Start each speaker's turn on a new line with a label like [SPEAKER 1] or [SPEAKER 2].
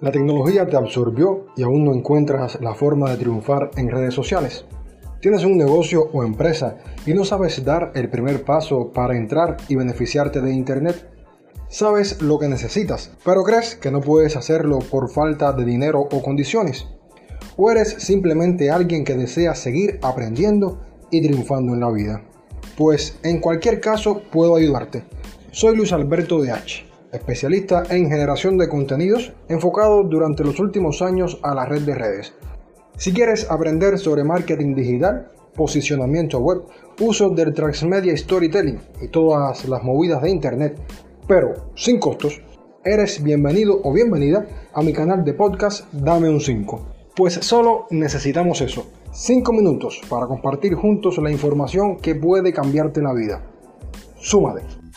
[SPEAKER 1] La tecnología te absorbió y aún no encuentras la forma de triunfar en redes sociales. Tienes un negocio o empresa y no sabes dar el primer paso para entrar y beneficiarte de Internet. Sabes lo que necesitas, pero crees que no puedes hacerlo por falta de dinero o condiciones. O eres simplemente alguien que desea seguir aprendiendo y triunfando en la vida. Pues en cualquier caso puedo ayudarte. Soy Luis Alberto de H especialista en generación de contenidos enfocado durante los últimos años a la red de redes. Si quieres aprender sobre marketing digital, posicionamiento web, uso del transmedia storytelling y todas las movidas de internet, pero sin costos, eres bienvenido o bienvenida a mi canal de podcast Dame un 5. Pues solo necesitamos eso, 5 minutos para compartir juntos la información que puede cambiarte la vida. Súmate.